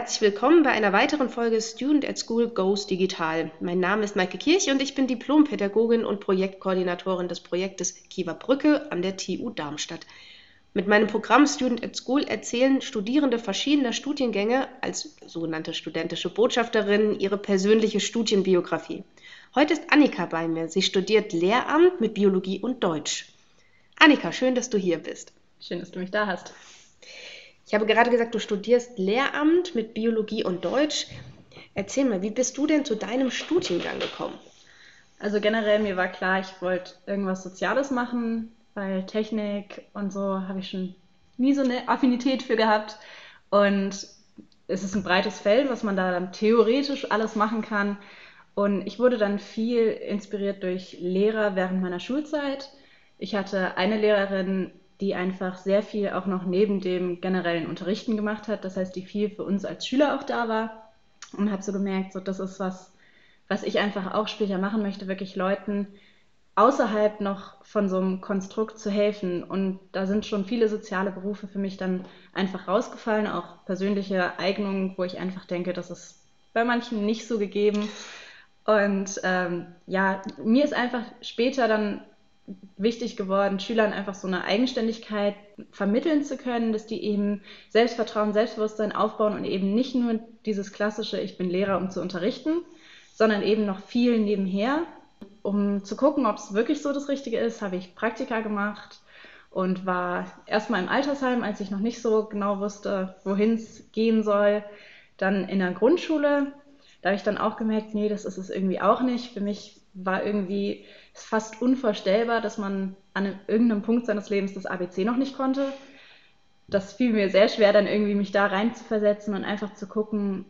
Herzlich willkommen bei einer weiteren Folge Student at School Goes Digital. Mein Name ist Maike Kirch und ich bin Diplompädagogin und Projektkoordinatorin des Projektes Kiewer Brücke an der TU Darmstadt. Mit meinem Programm Student at School erzählen Studierende verschiedener Studiengänge als sogenannte studentische Botschafterinnen ihre persönliche Studienbiografie. Heute ist Annika bei mir. Sie studiert Lehramt mit Biologie und Deutsch. Annika, schön, dass du hier bist. Schön, dass du mich da hast. Ich habe gerade gesagt, du studierst Lehramt mit Biologie und Deutsch. Erzähl mal, wie bist du denn zu deinem Studiengang gekommen? Also generell, mir war klar, ich wollte irgendwas Soziales machen, weil Technik und so habe ich schon nie so eine Affinität für gehabt. Und es ist ein breites Feld, was man da dann theoretisch alles machen kann. Und ich wurde dann viel inspiriert durch Lehrer während meiner Schulzeit. Ich hatte eine Lehrerin, die einfach sehr viel auch noch neben dem generellen Unterrichten gemacht hat. Das heißt, die viel für uns als Schüler auch da war und habe so gemerkt, so das ist was, was ich einfach auch später machen möchte, wirklich Leuten außerhalb noch von so einem Konstrukt zu helfen. Und da sind schon viele soziale Berufe für mich dann einfach rausgefallen, auch persönliche Eignungen, wo ich einfach denke, das ist bei manchen nicht so gegeben. Und ähm, ja, mir ist einfach später dann wichtig geworden, Schülern einfach so eine Eigenständigkeit vermitteln zu können, dass die eben Selbstvertrauen, Selbstbewusstsein aufbauen und eben nicht nur dieses klassische, ich bin Lehrer, um zu unterrichten, sondern eben noch viel nebenher. Um zu gucken, ob es wirklich so das Richtige ist, habe ich Praktika gemacht und war erstmal im Altersheim, als ich noch nicht so genau wusste, wohin es gehen soll. Dann in der Grundschule. Da habe ich dann auch gemerkt, nee, das ist es irgendwie auch nicht. Für mich war irgendwie fast unvorstellbar, dass man an irgendeinem Punkt seines Lebens das ABC noch nicht konnte. Das fiel mir sehr schwer, dann irgendwie mich da rein zu versetzen und einfach zu gucken,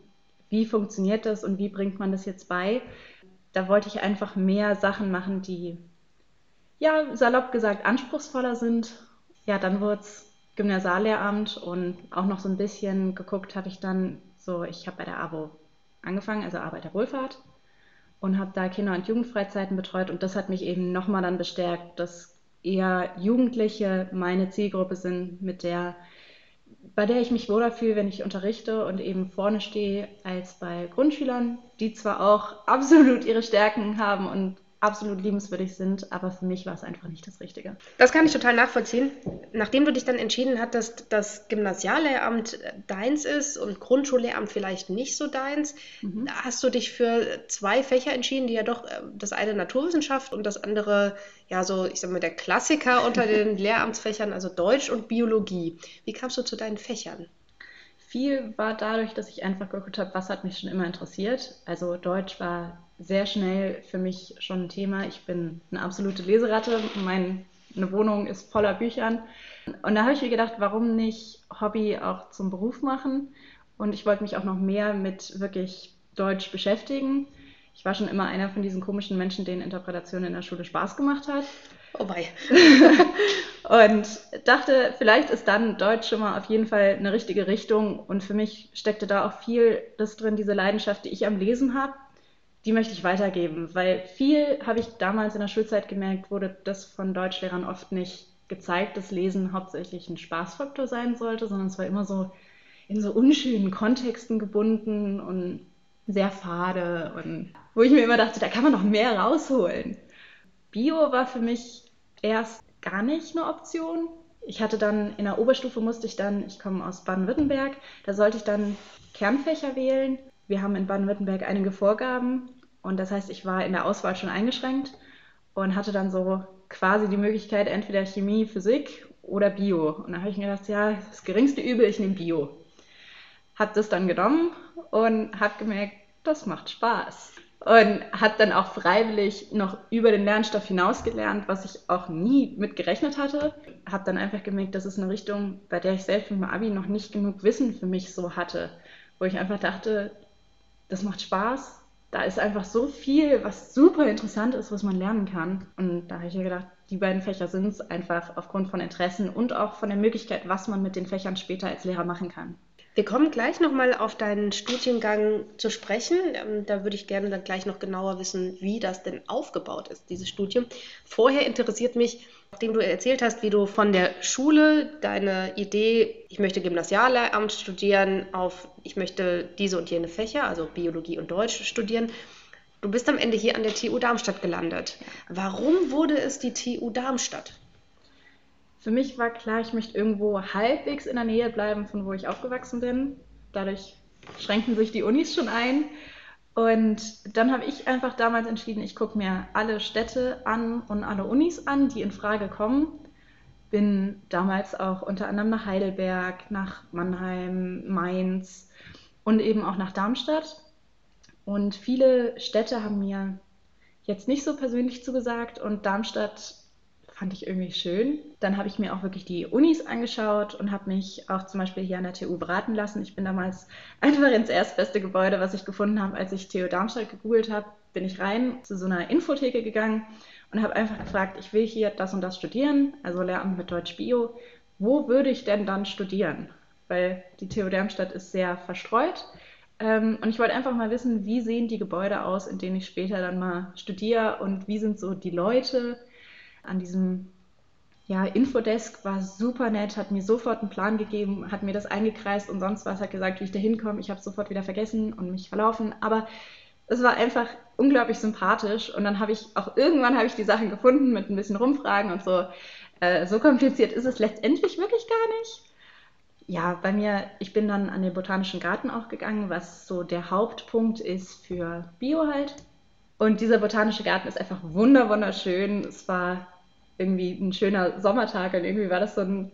wie funktioniert das und wie bringt man das jetzt bei. Da wollte ich einfach mehr Sachen machen, die, ja, salopp gesagt, anspruchsvoller sind. Ja, dann wurde es Gymnasiallehramt und auch noch so ein bisschen geguckt habe ich dann so, ich habe bei der AWO angefangen, also Arbeit der Wohlfahrt und habe da Kinder- und Jugendfreizeiten betreut. Und das hat mich eben nochmal dann bestärkt, dass eher Jugendliche meine Zielgruppe sind, mit der, bei der ich mich wohler fühle, wenn ich unterrichte und eben vorne stehe, als bei Grundschülern, die zwar auch absolut ihre Stärken haben und absolut liebenswürdig sind, aber für mich war es einfach nicht das Richtige. Das kann ich total nachvollziehen. Nachdem du dich dann entschieden hattest, dass Gymnasiallehramt deins ist und Grundschullehramt vielleicht nicht so deins, mhm. hast du dich für zwei Fächer entschieden, die ja doch äh, das eine Naturwissenschaft und das andere ja so, ich sag mal, der Klassiker unter den Lehramtsfächern, also Deutsch und Biologie. Wie kamst du zu deinen Fächern? Viel war dadurch, dass ich einfach geguckt habe, was hat mich schon immer interessiert. Also Deutsch war sehr schnell für mich schon ein Thema. Ich bin eine absolute Leseratte. Meine Wohnung ist voller Büchern. Und da habe ich mir gedacht, warum nicht Hobby auch zum Beruf machen? Und ich wollte mich auch noch mehr mit wirklich Deutsch beschäftigen. Ich war schon immer einer von diesen komischen Menschen, denen Interpretation in der Schule Spaß gemacht hat. Oh wei. und dachte, vielleicht ist dann Deutsch schon mal auf jeden Fall eine richtige Richtung. Und für mich steckte da auch viel das drin, diese Leidenschaft, die ich am Lesen habe, die möchte ich weitergeben, weil viel habe ich damals in der Schulzeit gemerkt, wurde das von Deutschlehrern oft nicht gezeigt, dass Lesen hauptsächlich ein Spaßfaktor sein sollte, sondern es war immer so in so unschönen Kontexten gebunden und sehr fade und wo ich mir immer dachte, da kann man noch mehr rausholen. Bio war für mich erst gar nicht eine Option. Ich hatte dann in der Oberstufe musste ich dann, ich komme aus Baden-Württemberg, da sollte ich dann Kernfächer wählen wir haben in Baden-Württemberg einige Vorgaben und das heißt, ich war in der Auswahl schon eingeschränkt und hatte dann so quasi die Möglichkeit, entweder Chemie, Physik oder Bio. Und da habe ich mir gedacht, ja, das geringste Übel, ich nehme Bio. Habe das dann genommen und habe gemerkt, das macht Spaß. Und habe dann auch freiwillig noch über den Lernstoff hinaus gelernt, was ich auch nie mit gerechnet hatte. Habe dann einfach gemerkt, das ist eine Richtung, bei der ich selbst mit dem Abi noch nicht genug Wissen für mich so hatte. Wo ich einfach dachte, das macht Spaß. Da ist einfach so viel, was super interessant ist, was man lernen kann. Und da habe ich mir gedacht, die beiden Fächer sind es einfach aufgrund von Interessen und auch von der Möglichkeit, was man mit den Fächern später als Lehrer machen kann. Wir kommen gleich nochmal auf deinen Studiengang zu sprechen. Ähm, da würde ich gerne dann gleich noch genauer wissen, wie das denn aufgebaut ist, dieses Studium. Vorher interessiert mich, Nachdem du erzählt hast, wie du von der Schule deine Idee, ich möchte Gymnasiallehramt studieren, auf ich möchte diese und jene Fächer, also Biologie und Deutsch studieren, du bist am Ende hier an der TU Darmstadt gelandet. Warum wurde es die TU Darmstadt? Für mich war klar, ich möchte irgendwo halbwegs in der Nähe bleiben, von wo ich aufgewachsen bin. Dadurch schränken sich die Unis schon ein. Und dann habe ich einfach damals entschieden, ich gucke mir alle Städte an und alle Unis an, die in Frage kommen. Bin damals auch unter anderem nach Heidelberg, nach Mannheim, Mainz und eben auch nach Darmstadt. Und viele Städte haben mir jetzt nicht so persönlich zugesagt und Darmstadt fand ich irgendwie schön. Dann habe ich mir auch wirklich die Unis angeschaut und habe mich auch zum Beispiel hier an der TU beraten lassen. Ich bin damals einfach ins erstbeste Gebäude, was ich gefunden habe, als ich TU Darmstadt gegoogelt habe, bin ich rein zu so einer Infotheke gegangen und habe einfach gefragt, ich will hier das und das studieren, also Lehramt mit Deutsch Bio. Wo würde ich denn dann studieren? Weil die TU Darmstadt ist sehr verstreut. Ähm, und ich wollte einfach mal wissen, wie sehen die Gebäude aus, in denen ich später dann mal studiere und wie sind so die Leute, an diesem ja, Infodesk war super nett, hat mir sofort einen Plan gegeben, hat mir das eingekreist und sonst was, hat gesagt, wie ich da hinkomme. Ich habe sofort wieder vergessen und mich verlaufen. Aber es war einfach unglaublich sympathisch. Und dann habe ich auch irgendwann habe ich die Sachen gefunden mit ein bisschen Rumfragen und so. Äh, so kompliziert ist es letztendlich wirklich gar nicht. Ja, bei mir, ich bin dann an den Botanischen Garten auch gegangen, was so der Hauptpunkt ist für Bio halt. Und dieser botanische Garten ist einfach wunder wunderschön. Es war irgendwie ein schöner Sommertag und irgendwie war das so ein,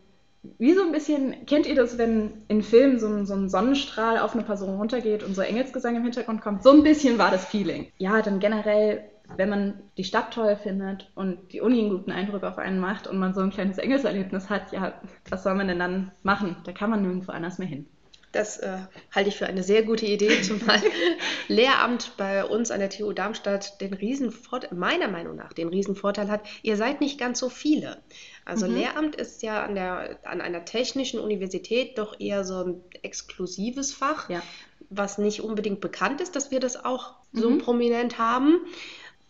wie so ein bisschen, kennt ihr das, wenn in Filmen so ein, so ein Sonnenstrahl auf eine Person runtergeht und so Engelsgesang im Hintergrund kommt? So ein bisschen war das Feeling. Ja, dann generell, wenn man die Stadt toll findet und die Uni einen guten Eindruck auf einen macht und man so ein kleines Engelserlebnis hat, ja, was soll man denn dann machen? Da kann man nirgendwo anders mehr hin. Das äh, halte ich für eine sehr gute Idee, zumal Lehramt bei uns an der TU Darmstadt den Riesenvorteil, meiner Meinung nach, den Riesenvorteil hat, ihr seid nicht ganz so viele. Also mhm. Lehramt ist ja an, der, an einer technischen Universität doch eher so ein exklusives Fach, ja. was nicht unbedingt bekannt ist, dass wir das auch so mhm. prominent haben.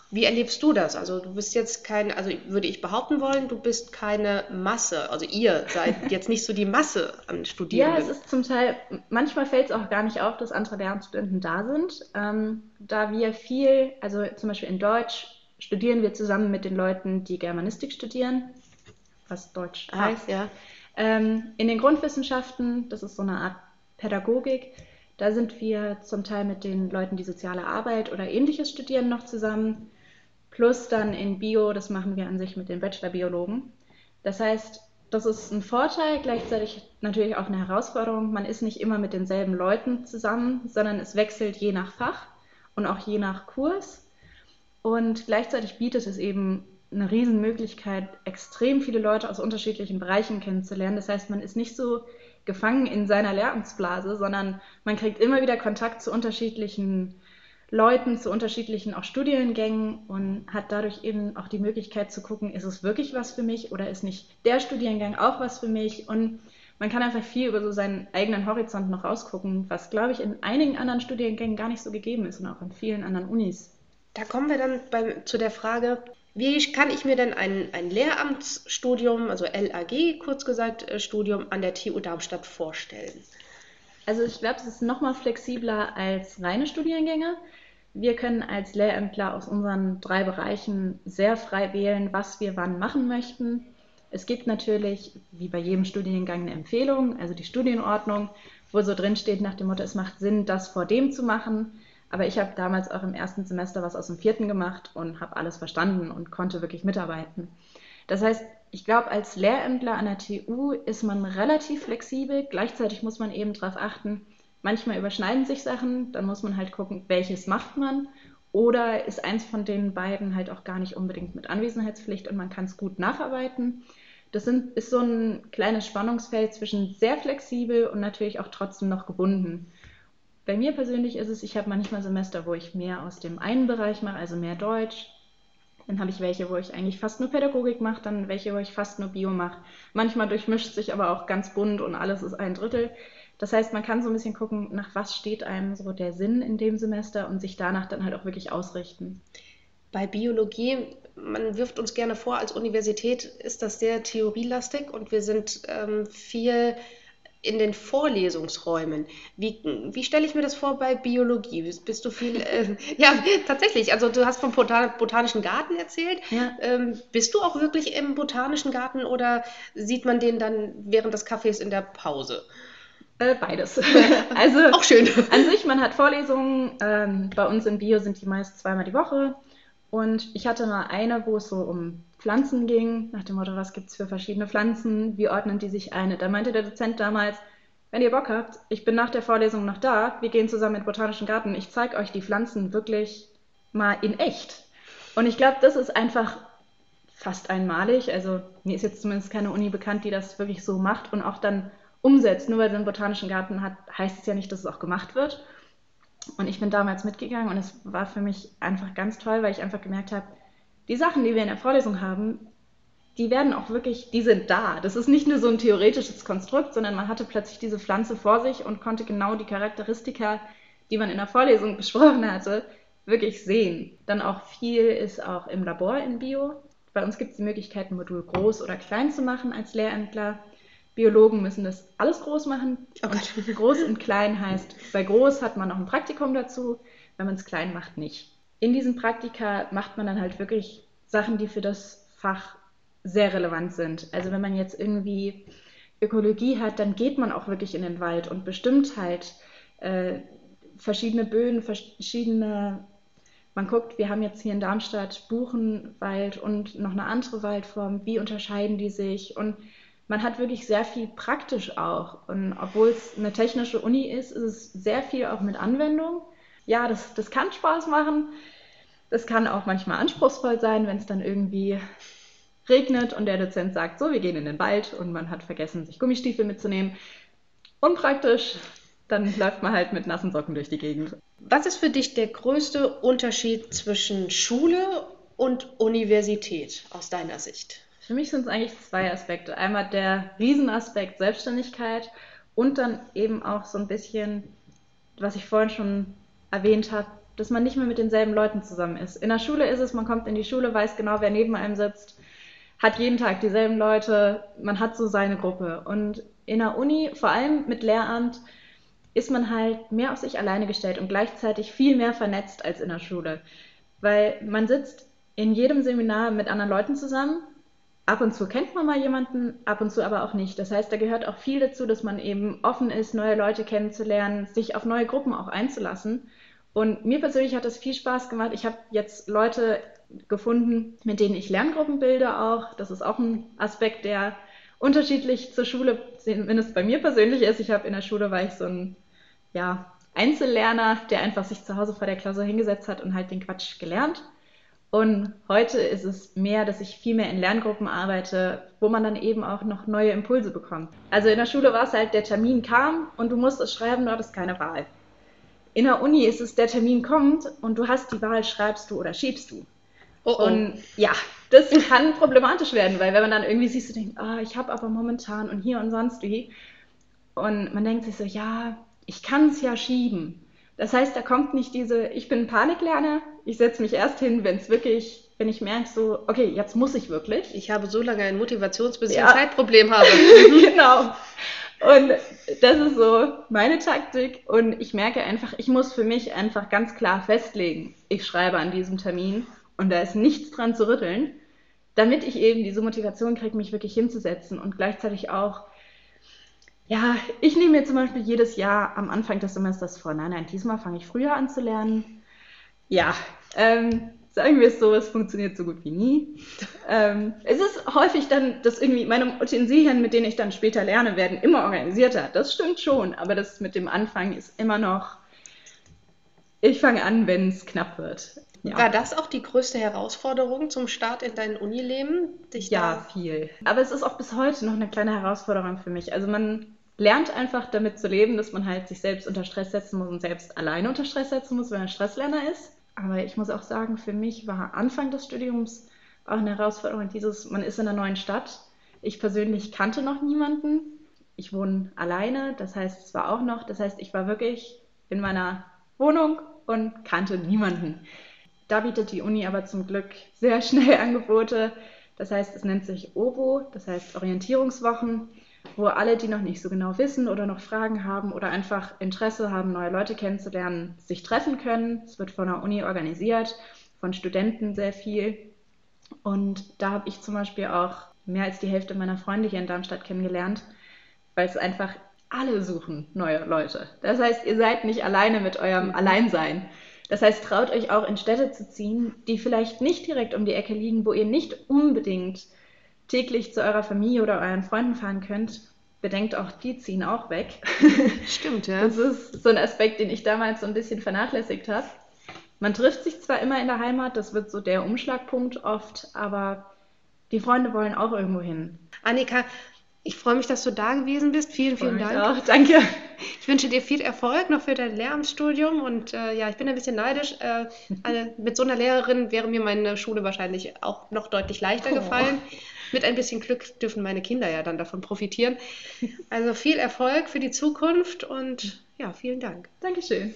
Wie erlebst du das? Also du bist jetzt kein, also würde ich behaupten wollen, du bist keine Masse. Also ihr seid jetzt nicht so die Masse an Studierenden. Ja, es ist zum Teil, manchmal fällt es auch gar nicht auf, dass andere Lehramtsstudenten da sind. Ähm, da wir viel, also zum Beispiel in Deutsch studieren wir zusammen mit den Leuten, die Germanistik studieren, was Deutsch ah, heißt. Ja. Ähm, in den Grundwissenschaften, das ist so eine Art Pädagogik, da sind wir zum Teil mit den Leuten, die soziale Arbeit oder ähnliches studieren, noch zusammen plus dann in Bio, das machen wir an sich mit den Bachelor-Biologen. Das heißt, das ist ein Vorteil, gleichzeitig natürlich auch eine Herausforderung. Man ist nicht immer mit denselben Leuten zusammen, sondern es wechselt je nach Fach und auch je nach Kurs. Und gleichzeitig bietet es eben eine Riesenmöglichkeit, extrem viele Leute aus unterschiedlichen Bereichen kennenzulernen. Das heißt, man ist nicht so gefangen in seiner Lehramtsblase, sondern man kriegt immer wieder Kontakt zu unterschiedlichen Leuten zu unterschiedlichen auch Studiengängen und hat dadurch eben auch die Möglichkeit zu gucken, ist es wirklich was für mich oder ist nicht der Studiengang auch was für mich und man kann einfach viel über so seinen eigenen Horizont noch rausgucken, was, glaube ich, in einigen anderen Studiengängen gar nicht so gegeben ist und auch in vielen anderen Unis. Da kommen wir dann bei, zu der Frage, wie kann ich mir denn ein, ein Lehramtsstudium, also LAG kurz gesagt, äh, Studium an der TU Darmstadt vorstellen? Also ich glaube, es ist noch mal flexibler als reine Studiengänge. Wir können als Lehrämtler aus unseren drei Bereichen sehr frei wählen, was wir wann machen möchten. Es gibt natürlich, wie bei jedem Studiengang, eine Empfehlung, also die Studienordnung, wo so drin steht nach dem Motto, es macht Sinn, das vor dem zu machen. Aber ich habe damals auch im ersten Semester was aus dem vierten gemacht und habe alles verstanden und konnte wirklich mitarbeiten. Das heißt, ich glaube, als Lehrämtler an der TU ist man relativ flexibel. Gleichzeitig muss man eben darauf achten, manchmal überschneiden sich Sachen, dann muss man halt gucken, welches macht man. Oder ist eins von den beiden halt auch gar nicht unbedingt mit Anwesenheitspflicht und man kann es gut nacharbeiten. Das sind, ist so ein kleines Spannungsfeld zwischen sehr flexibel und natürlich auch trotzdem noch gebunden. Bei mir persönlich ist es, ich habe manchmal Semester, wo ich mehr aus dem einen Bereich mache, also mehr Deutsch, dann habe ich welche, wo ich eigentlich fast nur Pädagogik mache, dann welche, wo ich fast nur Bio mache. Manchmal durchmischt sich aber auch ganz bunt und alles ist ein Drittel. Das heißt, man kann so ein bisschen gucken, nach was steht einem so der Sinn in dem Semester und sich danach dann halt auch wirklich ausrichten. Bei Biologie, man wirft uns gerne vor, als Universität ist das sehr theorielastig und wir sind ähm, viel in den Vorlesungsräumen. Wie, wie stelle ich mir das vor bei Biologie? Bist du viel, äh, ja, tatsächlich, also du hast vom Botanischen Garten erzählt. Ja. Ähm, bist du auch wirklich im Botanischen Garten oder sieht man den dann während des Kaffees in der Pause? Äh, beides. also auch schön. An sich, man hat Vorlesungen. Ähm, bei uns in Bio sind die meist zweimal die Woche. Und ich hatte mal eine, wo es so um Pflanzen ging, nach dem Motto, was gibt es für verschiedene Pflanzen, wie ordnen die sich ein? Da meinte der Dozent damals, wenn ihr Bock habt, ich bin nach der Vorlesung noch da, wir gehen zusammen in den Botanischen Garten, ich zeige euch die Pflanzen wirklich mal in echt. Und ich glaube, das ist einfach fast einmalig. Also mir ist jetzt zumindest keine Uni bekannt, die das wirklich so macht und auch dann umsetzt. Nur weil sie einen Botanischen Garten hat, heißt es ja nicht, dass es auch gemacht wird. Und ich bin damals mitgegangen und es war für mich einfach ganz toll, weil ich einfach gemerkt habe, die Sachen, die wir in der Vorlesung haben, die werden auch wirklich, die sind da. Das ist nicht nur so ein theoretisches Konstrukt, sondern man hatte plötzlich diese Pflanze vor sich und konnte genau die Charakteristika, die man in der Vorlesung besprochen hatte, wirklich sehen. Dann auch viel ist auch im Labor in Bio. Bei uns gibt es die Möglichkeit, ein Modul groß oder klein zu machen als Lehrämtler. Biologen müssen das alles groß machen. Oh und groß und klein heißt, bei groß hat man noch ein Praktikum dazu, wenn man es klein macht, nicht in diesen Praktika macht man dann halt wirklich Sachen, die für das Fach sehr relevant sind. Also wenn man jetzt irgendwie Ökologie hat, dann geht man auch wirklich in den Wald und bestimmt halt äh, verschiedene Böden, verschiedene. Man guckt, wir haben jetzt hier in Darmstadt Buchenwald und noch eine andere Waldform. Wie unterscheiden die sich? Und man hat wirklich sehr viel praktisch auch. Und obwohl es eine technische Uni ist, ist es sehr viel auch mit Anwendung ja, das, das kann Spaß machen. Das kann auch manchmal anspruchsvoll sein, wenn es dann irgendwie regnet und der Dozent sagt, so, wir gehen in den Wald und man hat vergessen, sich Gummistiefel mitzunehmen. Unpraktisch, dann läuft man halt mit nassen Socken durch die Gegend. Was ist für dich der größte Unterschied zwischen Schule und Universität aus deiner Sicht? Für mich sind es eigentlich zwei Aspekte. Einmal der Riesenaspekt Selbstständigkeit und dann eben auch so ein bisschen, was ich vorhin schon erwähnt habe, dass man nicht mehr mit denselben Leuten zusammen ist. In der Schule ist es, man kommt in die Schule, weiß genau, wer neben einem sitzt, hat jeden Tag dieselben Leute, man hat so seine Gruppe. Und in der Uni, vor allem mit Lehramt, ist man halt mehr auf sich alleine gestellt und gleichzeitig viel mehr vernetzt als in der Schule. Weil man sitzt in jedem Seminar mit anderen Leuten zusammen. Ab und zu kennt man mal jemanden, ab und zu aber auch nicht. Das heißt, da gehört auch viel dazu, dass man eben offen ist, neue Leute kennenzulernen, sich auf neue Gruppen auch einzulassen. Und mir persönlich hat das viel Spaß gemacht. Ich habe jetzt Leute gefunden, mit denen ich Lerngruppen bilde auch. Das ist auch ein Aspekt, der unterschiedlich zur Schule, zumindest bei mir persönlich ist. Ich habe in der Schule war ich so ein ja, Einzellerner, der einfach sich zu Hause vor der Klausur hingesetzt hat und halt den Quatsch gelernt. Und heute ist es mehr, dass ich viel mehr in Lerngruppen arbeite, wo man dann eben auch noch neue Impulse bekommt. Also in der Schule war es halt, der Termin kam und du musst es schreiben, du hattest keine Wahl. In der Uni ist es, der Termin kommt und du hast die Wahl, schreibst du oder schiebst du. Oh oh. Und ja, das kann problematisch werden, weil wenn man dann irgendwie siehst, du denkst, ah, ich habe aber momentan und hier und sonst wie. Und man denkt sich so, ja, ich kann es ja schieben. Das heißt, da kommt nicht diese, ich bin Paniklerner, ich setze mich erst hin, wenn es wirklich, wenn ich merke so, okay, jetzt muss ich wirklich. Ich habe so lange ein Motivations- bis ja. Zeitproblem habe. genau. Und das ist so meine Taktik. Und ich merke einfach, ich muss für mich einfach ganz klar festlegen, ich schreibe an diesem Termin und da ist nichts dran zu rütteln, damit ich eben diese Motivation kriege, mich wirklich hinzusetzen und gleichzeitig auch, ja, ich nehme mir zum Beispiel jedes Jahr am Anfang des Semesters vor, nein, nein, diesmal fange ich früher an zu lernen. Ja, ähm, Sagen wir es so, es funktioniert so gut wie nie. Ähm, es ist häufig dann, dass irgendwie meine Utensilien, mit denen ich dann später lerne, werden immer organisierter. Das stimmt schon, aber das mit dem Anfang ist immer noch, ich fange an, wenn es knapp wird. Ja. War das auch die größte Herausforderung zum Start in dein Unileben? Dich ja, viel. Aber es ist auch bis heute noch eine kleine Herausforderung für mich. Also man lernt einfach damit zu leben, dass man halt sich selbst unter Stress setzen muss und selbst alleine unter Stress setzen muss, wenn man Stresslerner ist. Aber ich muss auch sagen, für mich war Anfang des Studiums auch eine Herausforderung dieses, man ist in einer neuen Stadt. Ich persönlich kannte noch niemanden. Ich wohne alleine, das heißt, es war auch noch, das heißt, ich war wirklich in meiner Wohnung und kannte niemanden. Da bietet die Uni aber zum Glück sehr schnell Angebote. Das heißt, es nennt sich OBO, das heißt Orientierungswochen, wo alle, die noch nicht so genau wissen oder noch Fragen haben oder einfach Interesse haben, neue Leute kennenzulernen, sich treffen können. Es wird von der Uni organisiert, von Studenten sehr viel. Und da habe ich zum Beispiel auch mehr als die Hälfte meiner Freunde hier in Darmstadt kennengelernt, weil es einfach alle suchen neue Leute. Das heißt, ihr seid nicht alleine mit eurem mhm. Alleinsein. Das heißt, traut euch auch in Städte zu ziehen, die vielleicht nicht direkt um die Ecke liegen, wo ihr nicht unbedingt täglich zu eurer Familie oder euren Freunden fahren könnt. Bedenkt auch, die ziehen auch weg. Stimmt, ja. Das ist so ein Aspekt, den ich damals so ein bisschen vernachlässigt habe. Man trifft sich zwar immer in der Heimat, das wird so der Umschlagpunkt oft, aber die Freunde wollen auch irgendwo hin. Annika, ich freue mich, dass du da gewesen bist. Vielen, vielen Dank. Auch. Danke. Ich wünsche dir viel Erfolg noch für dein Lehramtsstudium und äh, ja, ich bin ein bisschen neidisch. Äh, eine, mit so einer Lehrerin wäre mir meine Schule wahrscheinlich auch noch deutlich leichter oh. gefallen. Mit ein bisschen Glück dürfen meine Kinder ja dann davon profitieren. Also viel Erfolg für die Zukunft und ja, vielen Dank. Dankeschön.